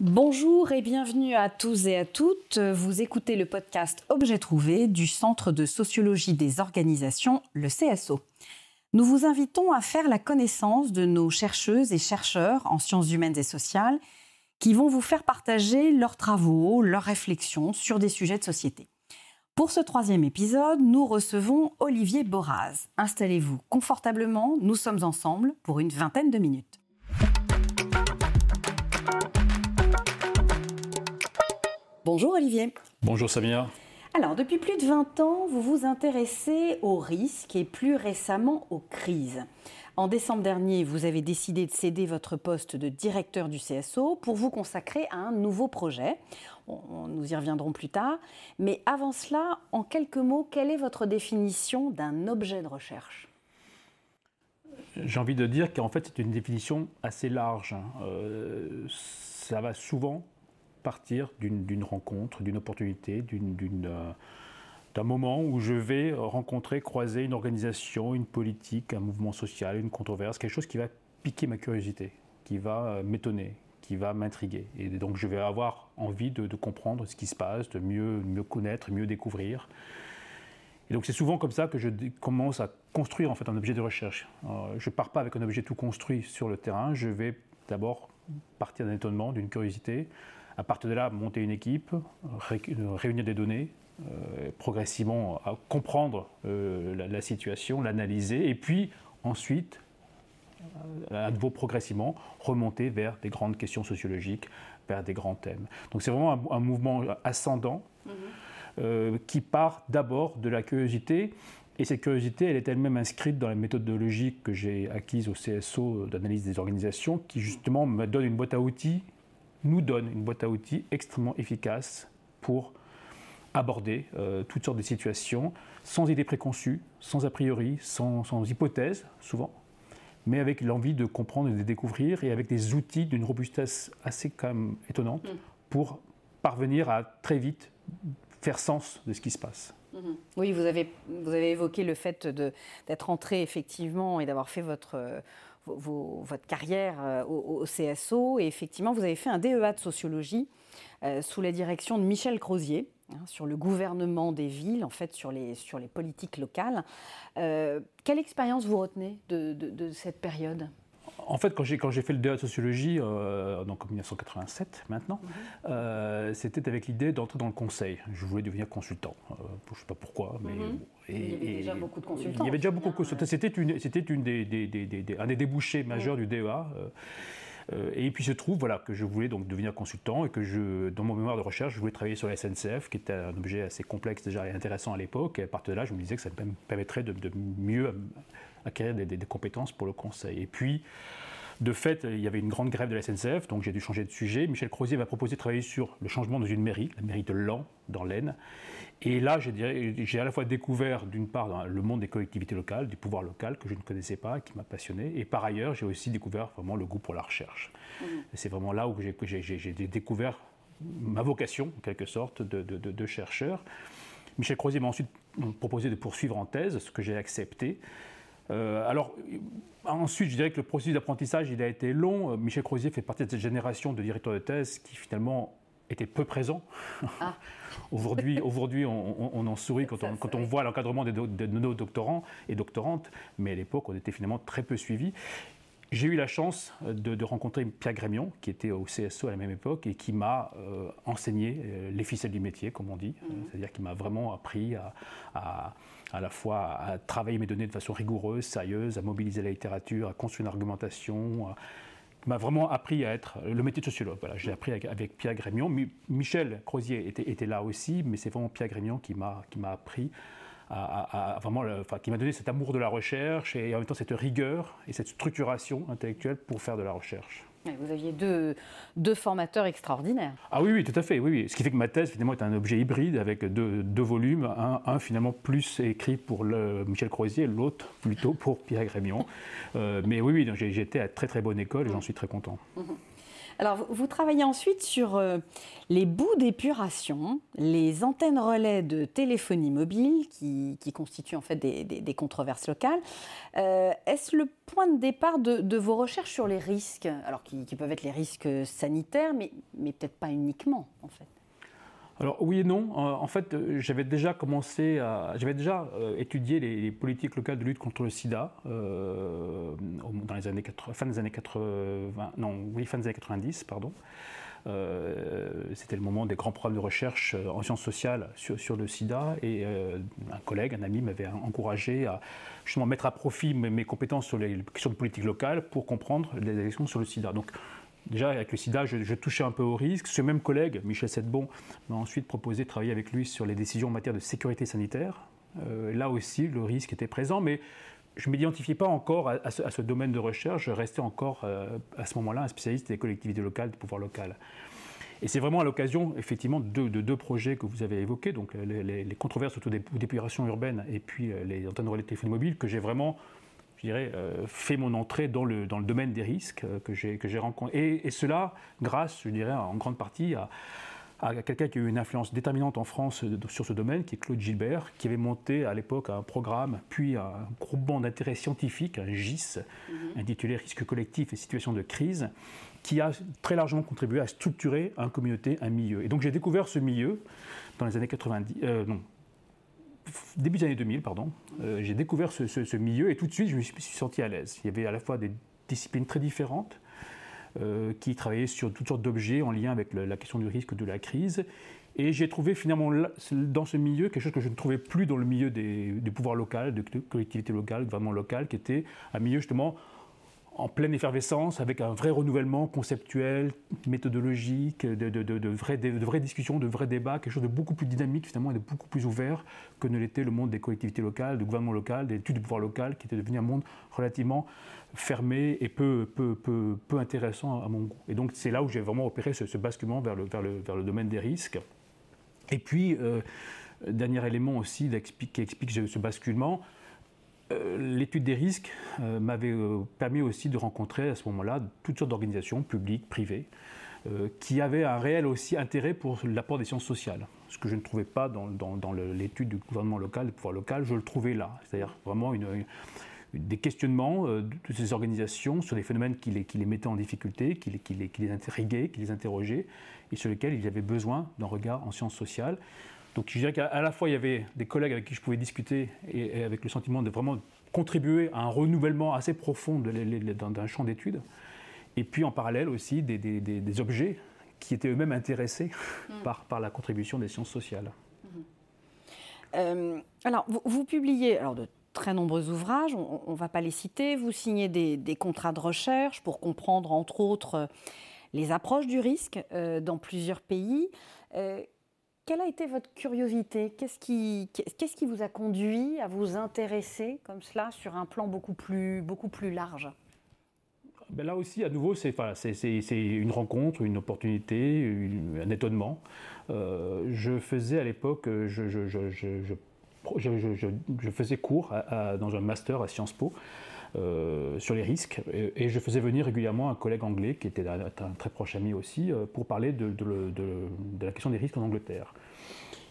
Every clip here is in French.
Bonjour et bienvenue à tous et à toutes. Vous écoutez le podcast Objet trouvé du Centre de sociologie des organisations, le CSO. Nous vous invitons à faire la connaissance de nos chercheuses et chercheurs en sciences humaines et sociales qui vont vous faire partager leurs travaux, leurs réflexions sur des sujets de société. Pour ce troisième épisode, nous recevons Olivier Boraz. Installez-vous confortablement, nous sommes ensemble pour une vingtaine de minutes. Bonjour Olivier. Bonjour Samia. Alors, depuis plus de 20 ans, vous vous intéressez aux risques et plus récemment aux crises. En décembre dernier, vous avez décidé de céder votre poste de directeur du CSO pour vous consacrer à un nouveau projet. nous y reviendrons plus tard. Mais avant cela, en quelques mots, quelle est votre définition d'un objet de recherche? J'ai envie de dire qu'en fait, c'est une définition assez large. Euh, ça va souvent partir d'une rencontre, d'une opportunité, euh, d'un moment où je vais rencontrer, croiser une organisation, une politique, un mouvement social, une controverse, quelque chose qui va piquer ma curiosité, qui va euh, m'étonner, qui va m'intriguer. Et donc je vais avoir envie de, comprendre ce qui se passe, de mieux, connaître, mieux découvrir. Et donc c'est souvent comme ça que je commence à construire en fait un objet de recherche. Euh, je ne pars pas avec un objet tout construit sur le terrain, je vais d'abord partir d'un étonnement, d'une curiosité, à partir de là, monter une équipe, réunir des données, euh, progressivement à comprendre euh, la, situation, l'analyser, et puis ensuite, euh, à nouveau progressivement, remonter vers des grandes questions sociologiques, vers des grands thèmes. Donc c'est vraiment un, mouvement ascendant mhm. qui part d'abord de la curiosité. Et cette curiosité, elle est elle-même inscrite dans la méthodologie que j'ai acquise au CSO d'analyse des organisations, qui justement me donne une boîte à outils nous donne une boîte à outils extrêmement efficace pour aborder euh, toutes sortes de situations sans idées préconçues, sans a priori, sans, sans hypothèse souvent, mais avec l'envie de comprendre et de découvrir et avec des outils d'une robustesse assez quand même étonnante mm. pour parvenir à très vite faire sens de ce qui se passe. Mm-hmm. Oui, vous avez, vous avez évoqué le fait d'être entré effectivement et d'avoir fait votre votre carrière euh, au, CSO. Et effectivement, vous avez fait un DEA de sociologie euh, sous la direction de Michel Crozier. Hein, sur le gouvernement des villes, en fait, sur les, sur les politiques locales. Euh, quelle expérience vous retenez de cette période? En fait, quand j'ai, quand j'ai fait le DEA de sociologie, euh, donc en 1987 maintenant, mhm. euh, c'était avec l'idée d'entrer dans le conseil. Je voulais devenir consultant. Euh, je ne sais pas pourquoi, mais. Mhm. il y avait déjà beaucoup de consultants. Il y avait déjà beaucoup de consultants. C'était, une, c'était une des, des, des, un des débouchés majeurs du DEA. et puis il se trouve voilà, que je voulais donc devenir consultant et que je, dans mon mémoire de recherche, je voulais travailler sur la SNCF, qui était un objet assez complexe déjà et intéressant à l'époque. Et à partir de là, je me disais que ça me permettrait de, de mieux acquérir des, compétences pour le conseil. Et puis, de fait, il y avait une grande grève de la SNCF, donc j'ai dû changer de sujet. Michel Crozier m'a proposé de travailler sur le changement dans une mairie, la mairie de Lan, dans l'Aisne. Et là, j'ai à la fois découvert, d'une part, le monde des collectivités locales, du pouvoir local, que je ne connaissais pas, qui m'a passionné. Et par ailleurs, j'ai aussi découvert vraiment le goût pour la recherche. Mmh. C'est vraiment là où j'ai découvert ma vocation, en quelque sorte, de, de chercheur. Michel Crozier m'a ensuite proposé de poursuivre en thèse, ce que j'ai accepté. Euh, alors, ensuite, je dirais que le processus d'apprentissage, il a été long. Euh, Michel Crozier fait partie de cette génération de directeurs de thèse qui finalement étaient peu présents. Ah. aujourd'hui, aujourd'hui on, en sourit quand on, quand on voit l'encadrement de nos doctorants et doctorantes, mais à l'époque, on était finalement très peu suivis. J'ai eu la chance de, rencontrer Pierre Grémion, qui était au CSO à la même époque et qui m'a euh, enseigné les ficelles du métier, comme on dit. Mmh. C'est-à-dire qu'il m'a vraiment appris à à la fois à travailler mes données de façon rigoureuse, sérieuse, à mobiliser la littérature, à construire une argumentation, m'a vraiment appris à être le métier de sociologue. Voilà, j'ai appris avec, Pierre Grémion. Michel Crozier était, là aussi, mais c'est vraiment Pierre Grémion qui m'a appris à, vraiment, enfin, qui m'a donné cet amour de la recherche et en même temps cette rigueur et cette structuration intellectuelle pour faire de la recherche. Vous aviez deux, deux, formateurs extraordinaires. Ah oui, oui, tout à fait. Oui, oui. Ce qui fait que ma thèse, finalement, est un objet hybride avec deux, deux volumes. Un, finalement, plus écrit pour le Michel Croisier, l'autre plutôt pour Pierre Grémion. Euh, mais oui, oui, j'ai été à très très bonne école et j'en suis très content. Alors, vous travaillez ensuite sur euh, les bouts d'épuration, les antennes relais de téléphonie mobile, qui, constituent en fait des, controverses locales. Euh, est-ce le point de départ de, vos recherches sur les risques? Alors, qui, peuvent être les risques sanitaires, mais, mais peut-être pas uniquement, en fait alors oui et non. En fait, j'avais déjà commencé à, j'avais déjà euh, étudié les, politiques locales de lutte contre le SIDA euh, dans les années 80, fin des années 80, non, oui, fin des années 90, pardon. Euh, c'était le moment des grands programmes de recherche en sciences sociales sur, le sida et un collègue, un ami m'avait encouragé à justement mettre à profit mes, mes, compétences sur les questions de politique locale pour comprendre les élections sur le sida. Donc Déjà, avec le sida, je, touchais un peu au risque. Ce même collègue, Michel Sedbon, m'a ensuite proposé de travailler avec lui sur les décisions en matière de sécurité sanitaire. Euh, là aussi, le risque était présent, mais je ne m'identifiais pas encore à, ce, domaine de recherche. Je restais encore, euh, à ce moment-là, un spécialiste des collectivités locales, du pouvoir local. Et c'est vraiment à l'occasion, effectivement, de, deux projets que vous avez évoqués, donc les, controverses autour des dépurations urbaines et puis euh, les antennes relais de téléphonie mobile, que j'ai vraiment je dirais, euh, fait mon entrée dans le, dans le domaine des risques euh, que j'ai, rencontré. Et, cela grâce, je dirais, en grande partie à, à quelqu'un qui a eu une influence déterminante en France sur ce domaine, qui est Claude Gilbert, qui avait monté à l'époque un programme, puis un groupement d'intérêt scientifique, un GIS, mhm. intitulé Risques collectifs et situations de crise, qui a très largement contribué à structurer une communauté, un milieu. Et donc j'ai découvert ce milieu dans les années 90, euh, non, début des années 2000, pardon, euh, j'ai découvert ce, milieu et tout de suite je me suis senti à l'aise. Il y avait à la fois des disciplines très différentes euh, qui travaillaient sur toutes sortes d'objets en lien avec la question du risque de la crise. Et j'ai trouvé finalement dans ce milieu quelque chose que je ne trouvais plus dans le milieu des, du pouvoir local, de collectivités locales, vraiment locales, qui était un milieu justement en pleine effervescence, avec un vrai renouvellement conceptuel, méthodologique, de, vraies, discussions, de vrais débats, quelque chose de beaucoup plus dynamique finalement et de beaucoup plus ouvert que ne l'était le monde des collectivités locales, du gouvernement local, des études du pouvoir local, qui était devenu un monde relativement fermé et peu, intéressant à mon goût. Et donc c'est là où j'ai vraiment opéré ce, basculement vers le, domaine des risques. Et puis, euh, dernier élément aussi qui explique ce basculement, l'étude des risques euh, m'avait euh, permis aussi de rencontrer à ce moment-là toutes sortes d'organisations publiques, privées, qui avaient un réel aussi intérêt pour l'apport des sciences sociales. Ce que je ne trouvais pas dans, l'étude du gouvernement local, du pouvoir local, je le trouvais là. C'est-à-dire vraiment des questionnements de ces organisations sur des phénomènes qui les, mettaient en difficulté, qui les, qui, qui les intriguaient, qui les interrogeaient, et sur lesquels il y avait besoin d'un regard en sciences sociales. Donc je dirais qu'à la fois il y avait des collègues avec qui je pouvais discuter et, avec le sentiment de vraiment contribuer à un renouvellement assez profond d'un champ d'études, et puis en parallèle aussi des, objets qui étaient eux-mêmes intéressés mm. par, par, la contribution des sciences sociales. Mm-hmm. Euh, alors vous, publiez alors, de très nombreux ouvrages, on ne va pas les citer, vous signez des, contrats de recherche pour comprendre entre autres les approches du risque euh, dans plusieurs pays. Euh, quelle a été votre curiosité Qu'est-ce qui, qu'est-ce qui vous a conduit à vous intéresser comme cela sur un plan beaucoup plus, beaucoup plus large ben là aussi, à nouveau, c'est, une rencontre, une opportunité, un étonnement. Euh, je faisais à l'époque, je, je, je faisais cours dans un master à Sciences Po sur les risques. Et, je faisais venir régulièrement un collègue anglais, qui était un, très proche ami aussi, euh, pour parler de, la question des risques en Angleterre.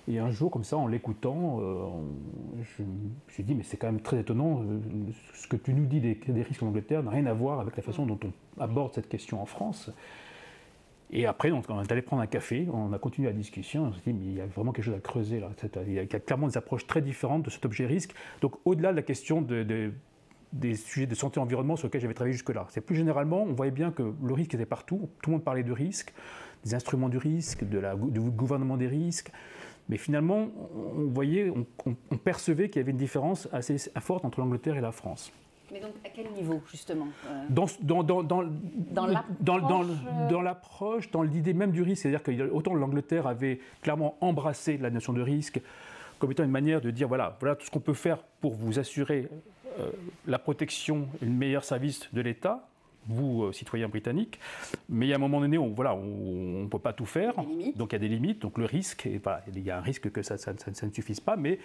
Et un jour, comme ça, en l'écoutant, euh, je me suis dit, mais c'est quand même très étonnant, ce que tu nous dis des, risques en Angleterre n'a rien à voir avec la façon dont on aborde cette question en France. Et après, on est allé prendre un café, on a continué la discussion, on s'est dit, mais il y a vraiment quelque chose à creuser là. Il y a clairement des approches très différentes de cet objet risque. Donc, au-delà de la question de, des sujets de santé environnement sur lesquels j'avais travaillé jusque-là. C'est plus généralement, on voyait bien que le risque était partout, tout le monde parlait de risque, des instruments du risque, de la, du gouvernement des risques, mais finalement, on voyait, on, percevait qu'il y avait une différence assez forte entre l'Angleterre et la France. Mais donc, à quel niveau, justement euh, dans, dans, dans, dans, dans l'approche, dans, l'idée même du risque. C'est-à-dire que autant l'Angleterre avait clairement embrassé la notion de risque comme étant une manière de dire voilà, voilà tout ce qu'on peut faire pour vous assurer euh, la protection et le meilleur service de l'État, vous, euh, citoyens britanniques. Mais il y a un moment donné, on voilà, on ne peut pas tout faire. Donc il y a des limites. Donc le risque, et, il y a un risque que ça, ça, ne suffise pas. Mais,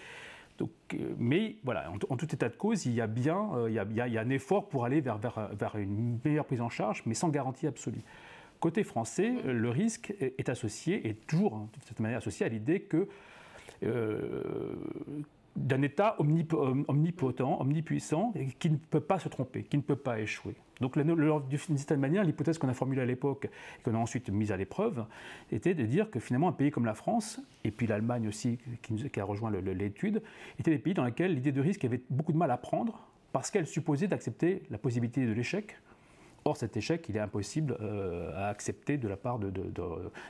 donc, euh, mais voilà, en, tout état de cause, il y a bien il, y a, il y a un effort pour aller vers, vers, vers, une meilleure prise en charge, mais sans garantie absolue. côté français, le risque est associé, est toujours hein, de cette manière associé à l'idée que d'un État omnipotent, omnipuissant, qui ne peut pas se tromper, qui ne peut pas échouer. Donc, d'une certaine manière, l'hypothèse qu'on a formulée à l'époque et qu'on a ensuite mise à l'épreuve était de dire que finalement, un pays comme la France, et puis l'Allemagne aussi, qui, a rejoint l'étude, étaient des pays dans lesquels l'idée de risque avait beaucoup de mal à prendre parce qu'elle supposait d'accepter la possibilité de l'échec. Or, cet échec, il est impossible euh, à accepter de la part de,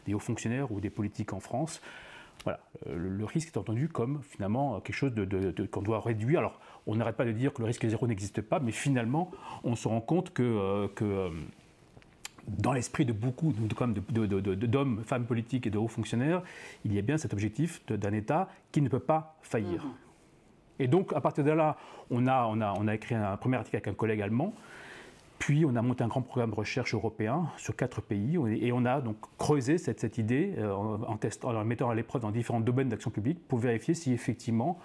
des hauts fonctionnaires ou des politiques en France. Voilà, euh, le, risque est entendu comme finalement quelque chose de, qu'on doit réduire. Alors, on n'arrête pas de dire que le risque zéro n'existe pas, mais finalement, on se rend compte que, euh, euh, dans l'esprit de beaucoup d'hommes, femmes politiques et de hauts fonctionnaires, il y a bien cet objectif d'un État qui ne peut pas faillir. Mm-hmm. Et donc, à partir de là, on a, on a, on a écrit un premier article avec un collègue allemand puis on a monté un grand programme de recherche européen sur quatre pays. Et on a donc creusé cette, idée euh, en, testant, en mettant à l'épreuve dans différents domaines d'action publique pour vérifier si effectivement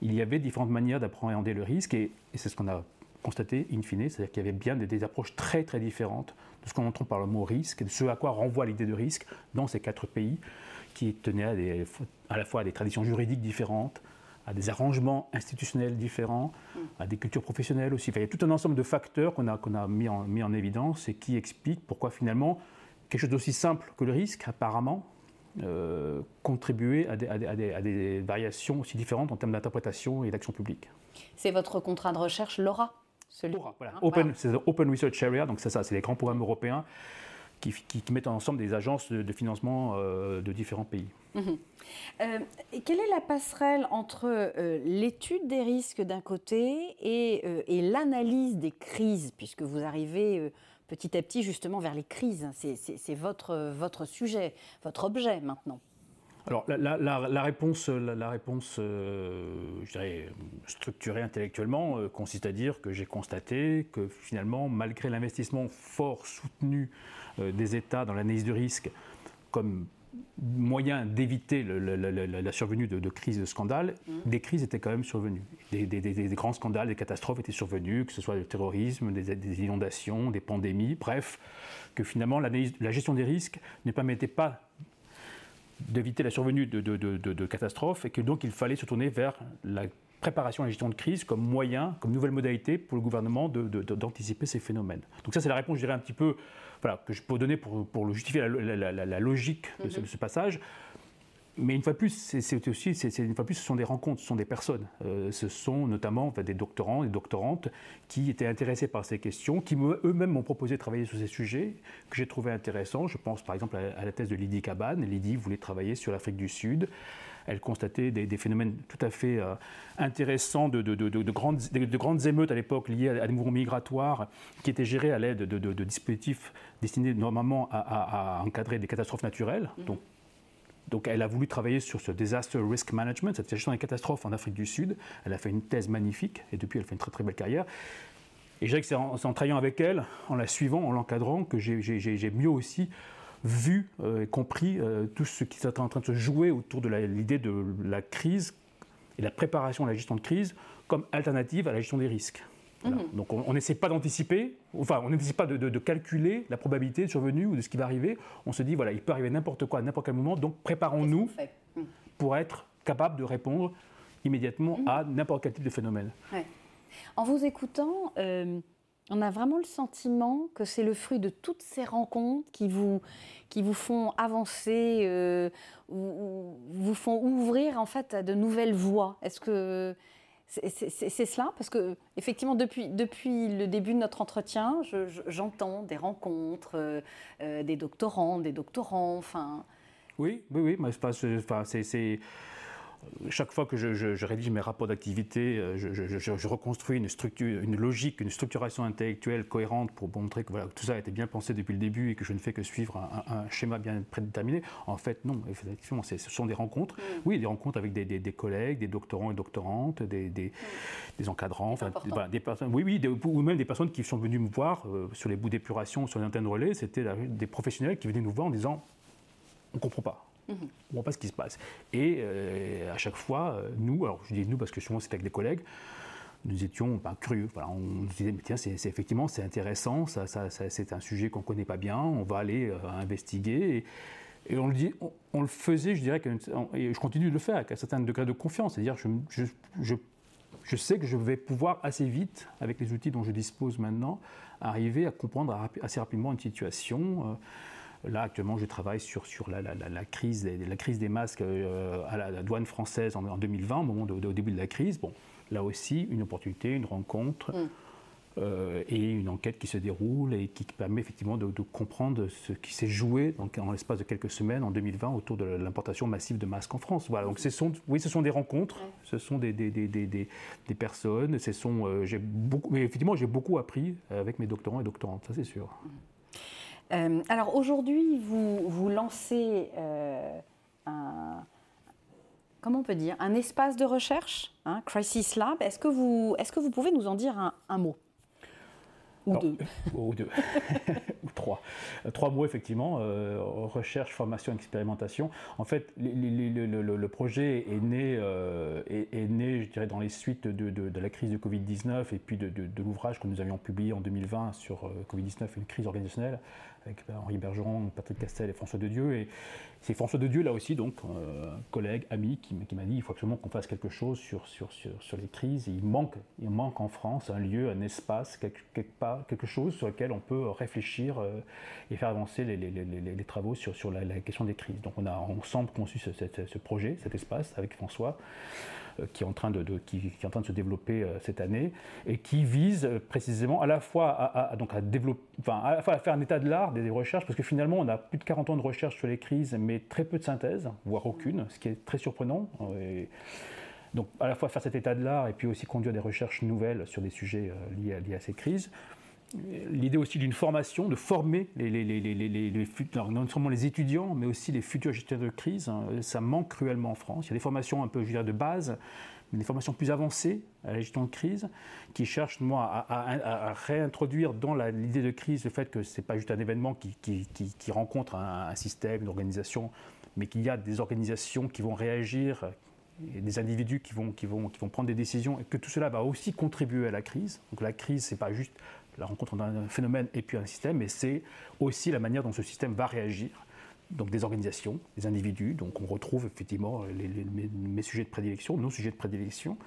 il y avait différentes manières d'appréhender le risque. Et, c'est ce qu'on a constaté in fine, c'est-à-dire qu'il y avait bien des, approches très très différentes de ce qu'on entend par le mot risque, de ce à quoi renvoie l'idée de risque dans ces quatre pays qui tenaient à, à la fois à des traditions juridiques différentes, à des arrangements institutionnels différents, à des cultures professionnelles aussi. il y a tout un ensemble de facteurs qu'on a, qu'on a mis, en, mis en évidence et qui expliquent pourquoi finalement quelque chose d'aussi simple que le risque, apparemment, euh, contribuait à des, à, des, à des, variations aussi différentes en termes d'interprétation et d'action publique. C'est votre contrat de recherche, LoRa celui LoRa, voilà. Hein, Open, C'est Open Research Area, donc c'est ça, c'est les grands programmes européens qui, qui, mettent ensemble des agences de, financement euh, de différents pays. Mhm. Euh, quelle est la passerelle entre euh, l'étude des risques d'un côté et, et l'analyse des crises, puisque vous arrivez petit à petit justement vers les crises? C'est votre, votre sujet, votre objet maintenant. Alors la, la, réponse, la, réponse je dirais, structurée intellectuellement consiste à dire que j'ai constaté que finalement, malgré l'investissement fort soutenu des États dans l'analyse du risque comme moyen d'éviter la survenue de, crises de scandales, mmh. des crises étaient quand même survenues. Des, grands scandales, des catastrophes étaient survenus, que ce soit le terrorisme, des, inondations, des pandémies, bref, que finalement la gestion des risques ne permettait pas d'éviter la survenue de, catastrophes et que donc il fallait se tourner vers la préparation à la gestion de crise comme moyen, comme nouvelle modalité pour le gouvernement d'anticiper ces phénomènes. Donc ça c'est la réponse, je dirais, un petit peu voilà, que je peux donner pour, pour justifier la, logique de, ce, mhm. passage. Mais une fois de plus, c'est aussi, une fois plus, ce sont des rencontres, ce sont des personnes. Euh, ce sont notamment des doctorants et doctorantes qui étaient intéressés par ces questions, qui eux-mêmes m'ont proposé de travailler sur ces sujets que j'ai trouvé intéressants. Je pense par exemple à, la thèse de Lydie Cabane. Lydie voulait travailler sur l'Afrique du Sud. Elle constatait des, phénomènes tout à fait euh, intéressants de, de, grandes, de, grandes, émeutes à l'époque liées à, des mouvements migratoires qui étaient gérés à l'aide de, dispositifs destinés normalement à, encadrer des catastrophes naturelles. Donc, donc elle a voulu travailler sur ce disaster risk management, cette gestion des catastrophes en Afrique du Sud. Elle a fait une thèse magnifique et depuis elle fait une très très belle carrière. Et je dirais que c'est en, travaillant avec elle, en la suivant, en l'encadrant, que j'ai mieux aussi vu euh, et compris euh, tout ce qui est en train de se jouer autour de l'idée de la crise et la préparation à la gestion de crise comme alternative à la gestion des risques. Mhm. Donc on n'essaie pas d'anticiper, enfin on n'essaie pas de, calculer la probabilité de survenue ou de ce qui va arriver. On se dit voilà, il peut arriver n'importe quoi à n'importe quel moment, donc préparons-nous mhm. pour être capable de répondre immédiatement mhm. à n'importe quel type de phénomène. En vous écoutant, euh, on a vraiment le sentiment que c'est le fruit de toutes ces rencontres qui vous, qui vous font avancer, euh, vous font ouvrir en fait à de nouvelles voies. Est-ce que c'est cela Parce que effectivement, depuis, depuis le début de notre entretien, j'entends des rencontres, euh, euh, des doctorants, des doctorants, enfin. Oui, oui, oui, c'est chaque fois que je, rédige mes rapports d'activité, euh, je, reconstruis une structure, une logique, une structuration intellectuelle cohérente pour montrer que, tout ça a été bien pensé depuis le début et que je ne fais que suivre un, schéma bien prédéterminé. En fait, non, effectivement, ce sont des rencontres. Mm. Oui, des rencontres avec des, collègues, des doctorants et doctorantes, des, mm. encadrants, enfin, des personnes, oui, oui, ou même des personnes qui sont venues me voir euh, sur les bouts d'épuration, sur les antennes relais. C'était des professionnels qui venaient nous voir en disant on ne comprend pas. On ne voit pas ce qui se passe. Et euh, à chaque fois, euh, nous, alors je dis nous parce que souvent c'est avec des collègues, nous étions curieux. Voilà, on se disait, tiens, c'est, effectivement, c'est intéressant, c'est un sujet qu'on ne connaît pas bien, on va aller euh, investiguer. Et, on, le dit, on, le faisait, je dirais, et je continue de le faire avec un certain degré de confiance. C'est-à-dire, je, sais que je vais pouvoir assez vite, avec les outils dont je dispose maintenant, arriver à comprendre assez rapidement une situation. Là, actuellement, je travaille sur, sur la, la, la, crise, la crise des masques euh, à la, douane française en, 2020, au moment au début de la crise. Bon, là aussi, une opportunité, une rencontre. Mm. Euh, et une enquête qui se déroule et qui permet effectivement de, comprendre ce qui s'est joué donc, en l'espace de quelques semaines en 2020 autour de l'importation massive de masques en France. Voilà, donc ce sont, oui, ce sont des rencontres, ce sont des, des, des, des personnes, ce sont, euh, j'ai beaucoup, mais effectivement, j'ai beaucoup appris avec mes doctorants et doctorantes, ça c'est sûr. Euh, alors aujourd'hui, vous, lancez un comment on peut dire, un espace de recherche, hein, Crisis Lab. Est-ce que vous pouvez nous en dire un, mot? ou deux. ou deux. ou trois. Trois mots, effectivement. Euh, recherche, formation, expérimentation. En fait, le, projet est né, euh, est, né, je dirais, dans les suites de, la crise de Covid-19 et puis de, l'ouvrage que nous avions publié en 2020 sur euh, Covid-19 et une crise organisationnelle avec Henri Bergeron, Patrick Castel et François Dedieu. Et c'est François Dedieu, là aussi, donc, euh, collègue, ami, qui, m'a dit il faut absolument qu'on fasse quelque chose sur, sur, sur, les crises. il, manque, il manque en France un lieu, un espace, quelque, part, quelque chose sur lequel on peut réfléchir euh, et faire avancer les, travaux sur, sur la, question des crises. Donc on a ensemble conçu ce, projet, cet espace, avec François. Euh, qui, est en train de, qui, est en train de se développer euh, cette année et qui vise précisément à la fois à, donc à, développer, enfin, à, faire un état de l'art des, recherches, parce que finalement on a plus de 40 ans de recherche sur les crises, mais très peu de synthèse, voire aucune, ce qui est très surprenant. donc à la fois faire cet état de l'art et puis aussi conduire des recherches nouvelles sur des sujets liés, liés à ces crises l'idée aussi d'une formation, de former les, les non seulement les étudiants, mais aussi les futurs gestionnaires de crise. Hein. Ça manque cruellement en France. Il y a des formations un peu, je dirais, de base, mais des formations plus avancées à la gestion de crise, qui cherchent moi, à, réintroduire dans l'idée de crise le fait que ce n'est pas juste un événement qui, rencontre un, un, système, une organisation, mais qu'il y a des organisations qui vont réagir, des individus qui vont, qui, vont, qui vont prendre des décisions, et que tout cela va aussi contribuer à la crise. Donc la crise, ce n'est pas juste la rencontre d'un phénomène et puis un système, mais c'est aussi la manière dont ce système va réagir. Donc des organisations, des individus, donc on retrouve effectivement les, mes, sujets de prédilection, nos sujets de prédilection.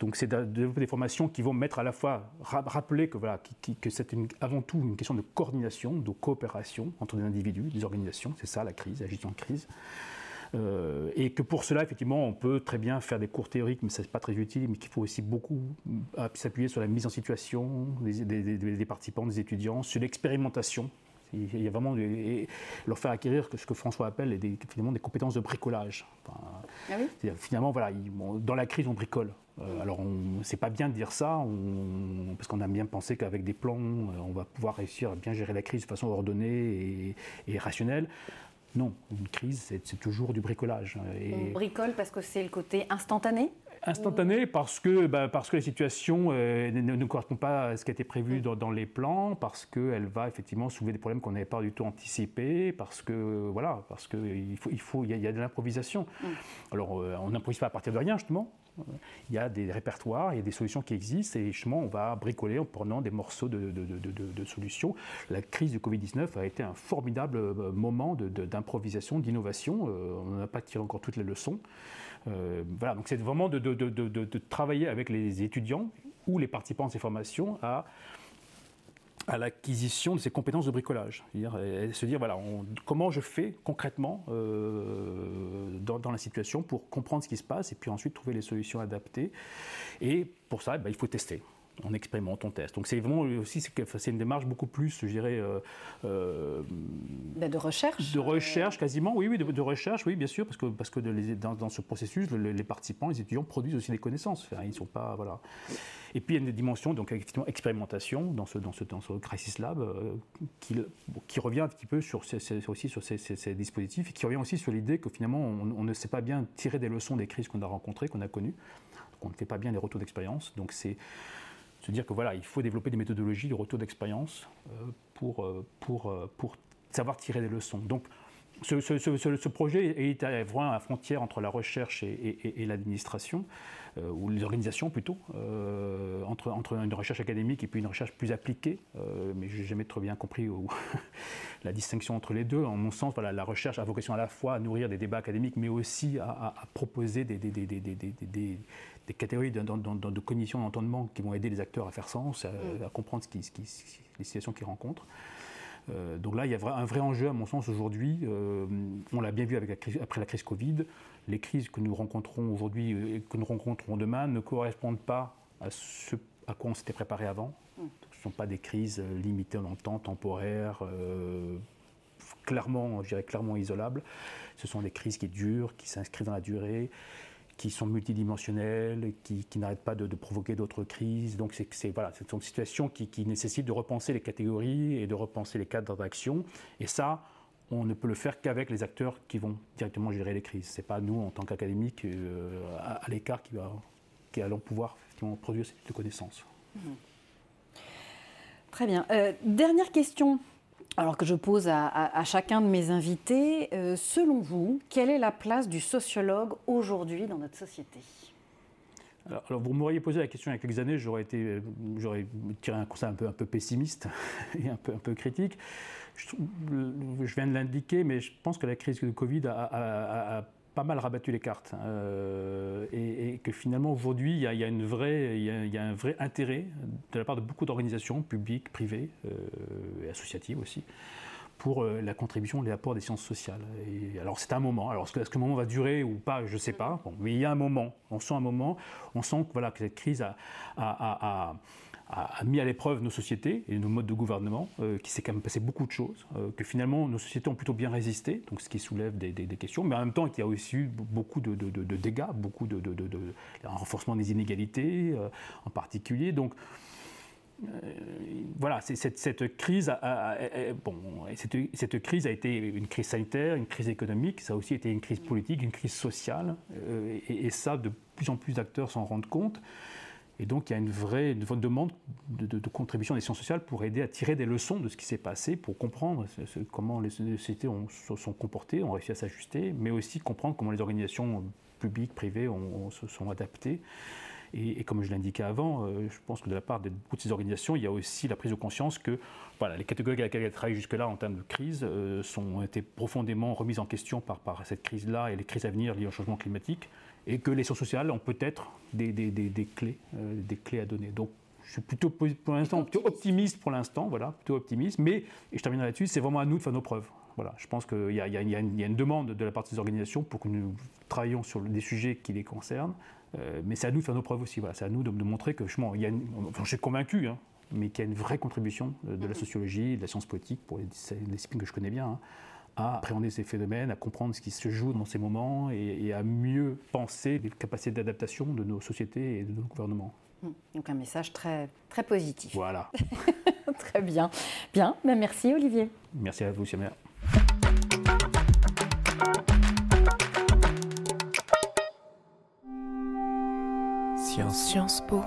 Donc c'est des formations qui vont mettre à la fois, rappeler que, voilà, que c'est avant tout une question de coordination, de coopération entre des individus, des organisations, c'est ça la crise, la de crise. Euh, et que pour cela, effectivement, on peut très bien faire des cours théoriques, mais ce n'est pas très utile, mais qu'il faut aussi beaucoup euh, s'appuyer sur la mise en situation des, des, participants, des étudiants, sur l'expérimentation. Il y a vraiment et leur faire acquérir ce que François appelle des, finalement des compétences de bricolage. ah oui? finalement, voilà, dans la crise, on bricole. Euh, alors, c'est pas bien de dire ça, parce qu'on a bien pensé qu'avec des plans, on va pouvoir réussir à bien gérer la crise de façon ordonnée et, et rationnelle. Non, une crise, c'est toujours du bricolage. Et... On bricole parce que c'est le côté instantané Instantané parce que, bah, parce que la situation euh, ne, correspond pas à ce qui a été prévu mm. dans, les plans, parce qu'elle va effectivement soulever des problèmes qu'on n'avait pas du tout anticipés, parce que voilà, parce qu'il faut, il faut, il y a, de l'improvisation. Mm. Alors, euh, on n'improvise pas à partir de rien justement. Il y a des répertoires, il y a des solutions qui existent, et justement, on va bricoler en prenant des morceaux de, solutions. La crise du Covid-19 a été un formidable euh, moment d'improvisation, d'innovation. on n'a pas tiré encore toutes les leçons. Euh, voilà, donc c'est vraiment de, travailler avec les étudiants ou les participants de ces formations à à l'acquisition de ces compétences de bricolage. Se dire, voilà, comment je fais concrètement euh, dans, la situation pour comprendre ce qui se passe et puis ensuite trouver les solutions adaptées. Et pour ça, eh ben, il faut tester on expérimente, on teste. Donc c'est vraiment aussi c'est une démarche beaucoup plus, je dirais, euh, euh, bah, de recherche. De recherche quasiment, oui, oui, de, recherche, oui, bien sûr, parce que parce que dans, ce processus, les participants, les étudiants produisent aussi des connaissances. ils sont pas, voilà. Et puis il y a une dimension, donc effectivement, expérimentation dans ce dans ce dans ce crisis lab euh, qui, qui revient un petit peu sur aussi sur ces, dispositifs et qui revient aussi sur l'idée que finalement on, on, ne sait pas bien tirer des leçons des crises qu'on a rencontrées, qu'on a connues. Donc on ne fait pas bien les retours d'expérience. Donc c'est se dire que voilà, il faut développer des méthodologies de retour d'expérience euh, pour, euh, pour, euh, pour savoir tirer des leçons. Donc, ce, projet est vraiment à la frontière entre la recherche et, l'administration, euh, ou les organisations plutôt, entre, entre, une recherche académique et puis une recherche plus appliquée. Mais je n'ai jamais trop bien compris la distinction entre les deux. En mon sens, voilà, la recherche a vocation à la fois à nourrir des débats académiques, mais aussi à, proposer des, des catégories de, de, de cognition, d'entendement qui vont aider les acteurs à faire sens, à, mm. comprendre ce qui, ce qui, les situations qu'ils rencontrent. Euh, donc là, il y a un vrai enjeu, à mon sens, aujourd'hui. Euh, on l'a bien vu avec après la crise Covid. Les crises que nous rencontrons aujourd'hui euh, et que nous rencontrons demain ne correspondent pas à ce à quoi on s'était préparé avant. Mm. Ce ne sont pas des crises limitées en temps, temporaires, clairement, je dirais clairement isolables. Ce sont des crises qui durent, qui s'inscrivent dans la durée qui sont multidimensionnelles, qui, n'arrêtent pas de, provoquer d'autres crises. Donc c'est voilà, une situation qui, qui, nécessite de repenser les catégories et de repenser les cadres d'action. Et ça, on ne peut le faire qu'avec les acteurs qui vont directement gérer les crises. Ce n'est pas nous, en tant qu'académiques, euh, à, l'écart, qui, qui, allons pouvoir produire cette connaissance. Mmh. Très bien. Euh, dernière question alors que je pose à, chacun de mes invités, euh, selon vous, quelle est la place du sociologue aujourd'hui dans notre société? Alors, vous m'auriez posé la question il y a quelques années, j'aurais été, j'aurais tiré un constat un peu, un peu pessimiste et un peu, un peu critique. Je, viens de l'indiquer, mais je pense que la crise de Covid a pas mal rabattu les cartes euh, et, que finalement aujourd'hui il y, a, il y a, un vrai intérêt de la part de beaucoup d'organisations publiques, privées euh, et associatives aussi pour euh, la contribution et l'apport des sciences sociales. Alors c'est un moment. Alors est-ce que, le moment va durer ou pas? Je ne sais pas. mais il y a un moment. On sent un moment. On sent que voilà que cette crise a, mis à l'épreuve nos sociétés et nos modes de gouvernement, euh, qui s'est quand même passé beaucoup de choses, euh, que finalement nos sociétés ont plutôt bien résisté, donc ce qui soulève des, questions, mais en même temps il y a aussi eu beaucoup de, dégâts, beaucoup de, renforcement des inégalités euh, en particulier. Donc voilà, cette, crise a, a été une crise sanitaire, une crise économique, ça a aussi été une crise politique, une crise sociale, et, ça, de plus en plus d'acteurs s'en rendent compte. Et donc il y a une vraie, demande de, contribution des sciences sociales pour aider à tirer des leçons de ce qui s'est passé, pour comprendre comment les sociétés se sont comportées, ont réussi à s'ajuster, mais aussi comprendre comment les organisations publiques, privées se sont adaptées. Et, comme je l'indiquais avant, euh, je pense que de la part de beaucoup de ces organisations, il y a aussi la prise de conscience que voilà, les catégories avec lesquelles elles travaillent jusque-là en termes de crise euh, sont, ont été profondément remises en question par, par cette crise-là et les crises à venir liées au changement climatique et que les sciences sociales ont peut-être des, des, des, clés, euh, des clés à donner. Donc, je suis plutôt pour l'instant plutôt optimiste pour l'instant, voilà, plutôt optimiste. Mais et je terminerai là-dessus, c'est vraiment à nous de faire nos preuves. Voilà, je pense qu'il y, y, y, a une demande de la part des organisations pour que nous travaillions sur des sujets qui les concernent, euh, mais c'est à nous de faire nos preuves aussi. Voilà, c'est à nous de, montrer que, je, il y a je suis convaincu, hein, mais qu'il y a une vraie contribution de la sociologie, de la science politique pour les, disciplines que je connais bien. Hein, à appréhender ces phénomènes, à comprendre ce qui se joue dans ces moments et, à mieux penser les capacités d'adaptation de nos sociétés et de nos gouvernements. Hum, donc un message très, très positif. Voilà. très bien. Bien, ben merci Olivier. Merci à vous, Samia. Sciences Po.